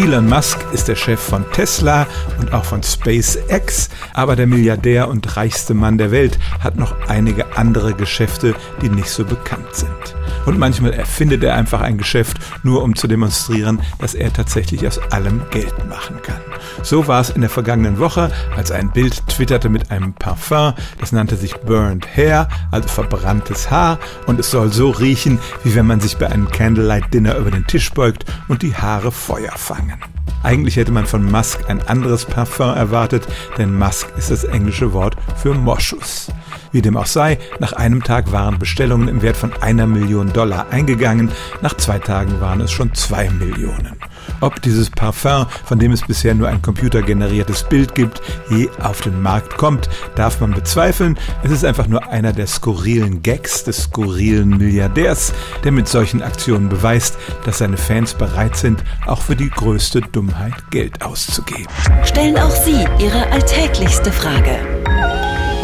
Elon Musk ist der Chef von Tesla und auch von SpaceX, aber der Milliardär und reichste Mann der Welt hat noch einige andere Geschäfte, die nicht so bekannt sind. Und manchmal erfindet er einfach ein Geschäft, nur um zu demonstrieren, dass er tatsächlich aus allem Geld machen kann. So war es in der vergangenen Woche, als ein Bild twitterte mit einem Parfum, das nannte sich Burned Hair, also verbranntes Haar, und es soll so riechen, wie wenn man sich bei einem Candlelight Dinner über den Tisch beugt und die Haare Feuer fangen. Eigentlich hätte man von Musk ein anderes Parfum erwartet, denn Musk ist das englische Wort für Moschus. Wie dem auch sei, nach einem Tag waren Bestellungen im Wert von einer Million Dollar eingegangen, nach zwei Tagen waren es schon zwei Millionen. Ob dieses Parfum, von dem es bisher nur ein computergeneriertes Bild gibt, je auf den Markt kommt, darf man bezweifeln. Es ist einfach nur einer der skurrilen Gags des skurrilen Milliardärs, der mit solchen Aktionen beweist, dass seine Fans bereit sind, auch für die größte Dummheit Geld auszugeben. Stellen auch Sie Ihre alltäglichste Frage